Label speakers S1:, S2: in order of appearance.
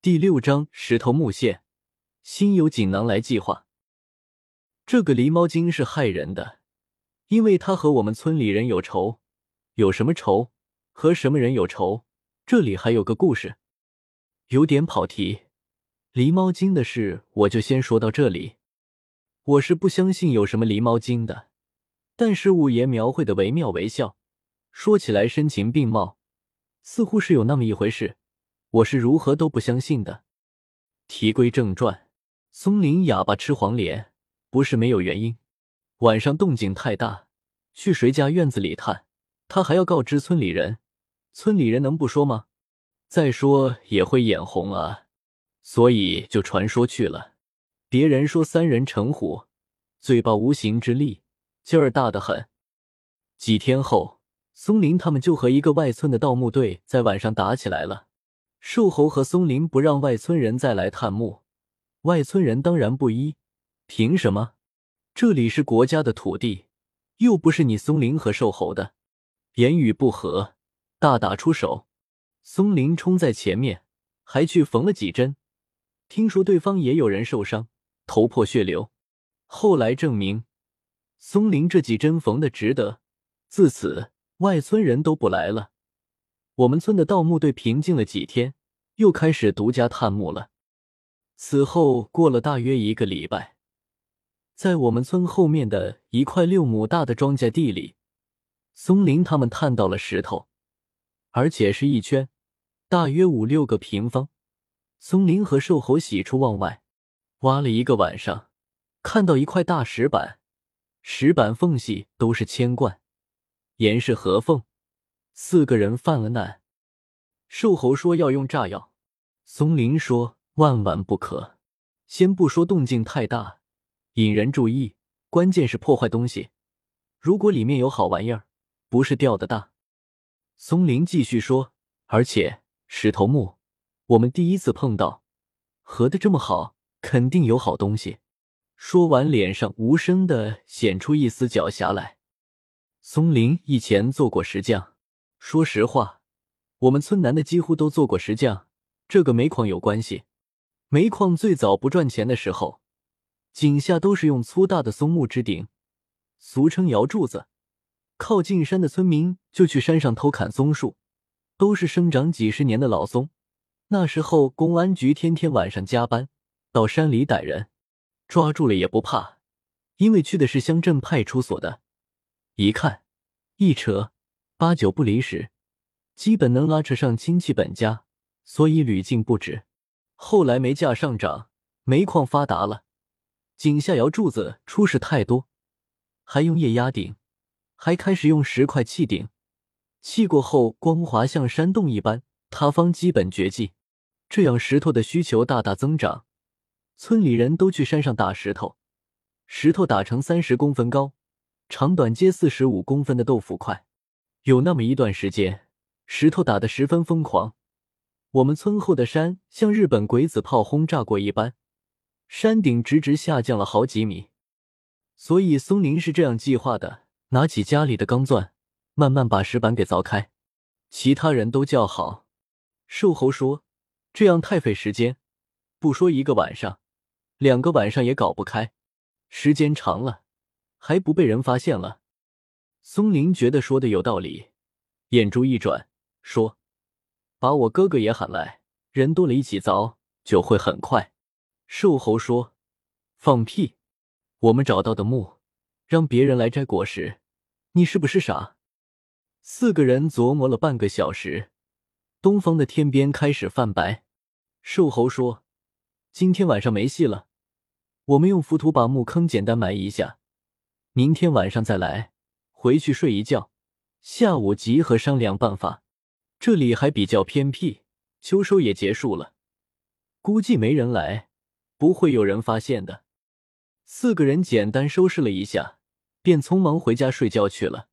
S1: 第六章石头木线，心有锦囊来计划。这个狸猫精是害人的，因为他和我们村里人有仇。有什么仇？和什么人有仇？这里还有个故事，有点跑题。狸猫精的事，我就先说到这里。我是不相信有什么狸猫精的，但是五爷描绘的惟妙惟肖，说起来声情并茂，似乎是有那么一回事。我是如何都不相信的。题归正传，松林哑巴吃黄连不是没有原因。晚上动静太大，去谁家院子里探，他还要告知村里人，村里人能不说吗？再说也会眼红啊，所以就传说去了。别人说三人成虎，嘴巴无形之力，劲儿大的很。几天后，松林他们就和一个外村的盗墓队在晚上打起来了。瘦猴和松林不让外村人再来探墓，外村人当然不依。凭什么？这里是国家的土地，又不是你松林和瘦猴的。言语不合，大打出手。松林冲在前面，还去缝了几针。听说对方也有人受伤，头破血流。后来证明，松林这几针缝的值得。自此，外村人都不来了。我们村的盗墓队平静了几天，又开始独家探墓了。此后过了大约一个礼拜，在我们村后面的一块六亩大的庄稼地里，松林他们探到了石头，而且是一圈，大约五六个平方。松林和瘦猴喜出望外，挖了一个晚上，看到一块大石板，石板缝隙都是铅罐，严是合缝。四个人犯了难，瘦猴说要用炸药，松林说万万不可。先不说动静太大，引人注意，关键是破坏东西。如果里面有好玩意儿，不是掉的大。松林继续说，而且石头木，我们第一次碰到，合的这么好，肯定有好东西。说完，脸上无声的显出一丝狡黠来。松林以前做过石匠。说实话，我们村男的几乎都做过石匠，这个煤矿有关系。煤矿最早不赚钱的时候，井下都是用粗大的松木支顶，俗称摇柱子。靠近山的村民就去山上偷砍松树，都是生长几十年的老松。那时候公安局天天晚上加班到山里逮人，抓住了也不怕，因为去的是乡镇派出所的，一看一扯。八九不离十，基本能拉扯上亲戚本家，所以屡禁不止。后来煤价上涨，煤矿发达了，井下窑柱子出事太多，还用液压顶，还开始用石块砌顶，砌过后光滑像山洞一般，塌方基本绝迹。这样石头的需求大大增长，村里人都去山上打石头，石头打成三十公分高，长短皆四十五公分的豆腐块。有那么一段时间，石头打得十分疯狂。我们村后的山像日本鬼子炮轰炸过一般，山顶直直下降了好几米。所以松林是这样计划的：拿起家里的钢钻，慢慢把石板给凿开。其他人都叫好。瘦猴说：“这样太费时间，不说一个晚上，两个晚上也搞不开。时间长了，还不被人发现了。”松林觉得说的有道理，眼珠一转，说：“把我哥哥也喊来，人多了一起凿就会很快。”瘦猴说：“放屁！我们找到的墓，让别人来摘果实，你是不是傻？”四个人琢磨了半个小时，东方的天边开始泛白。瘦猴说：“今天晚上没戏了，我们用浮土把墓坑简单埋一下，明天晚上再来。”回去睡一觉，下午集合商量办法。这里还比较偏僻，秋收也结束了，估计没人来，不会有人发现的。四个人简单收拾了一下，便匆忙回家睡觉去了。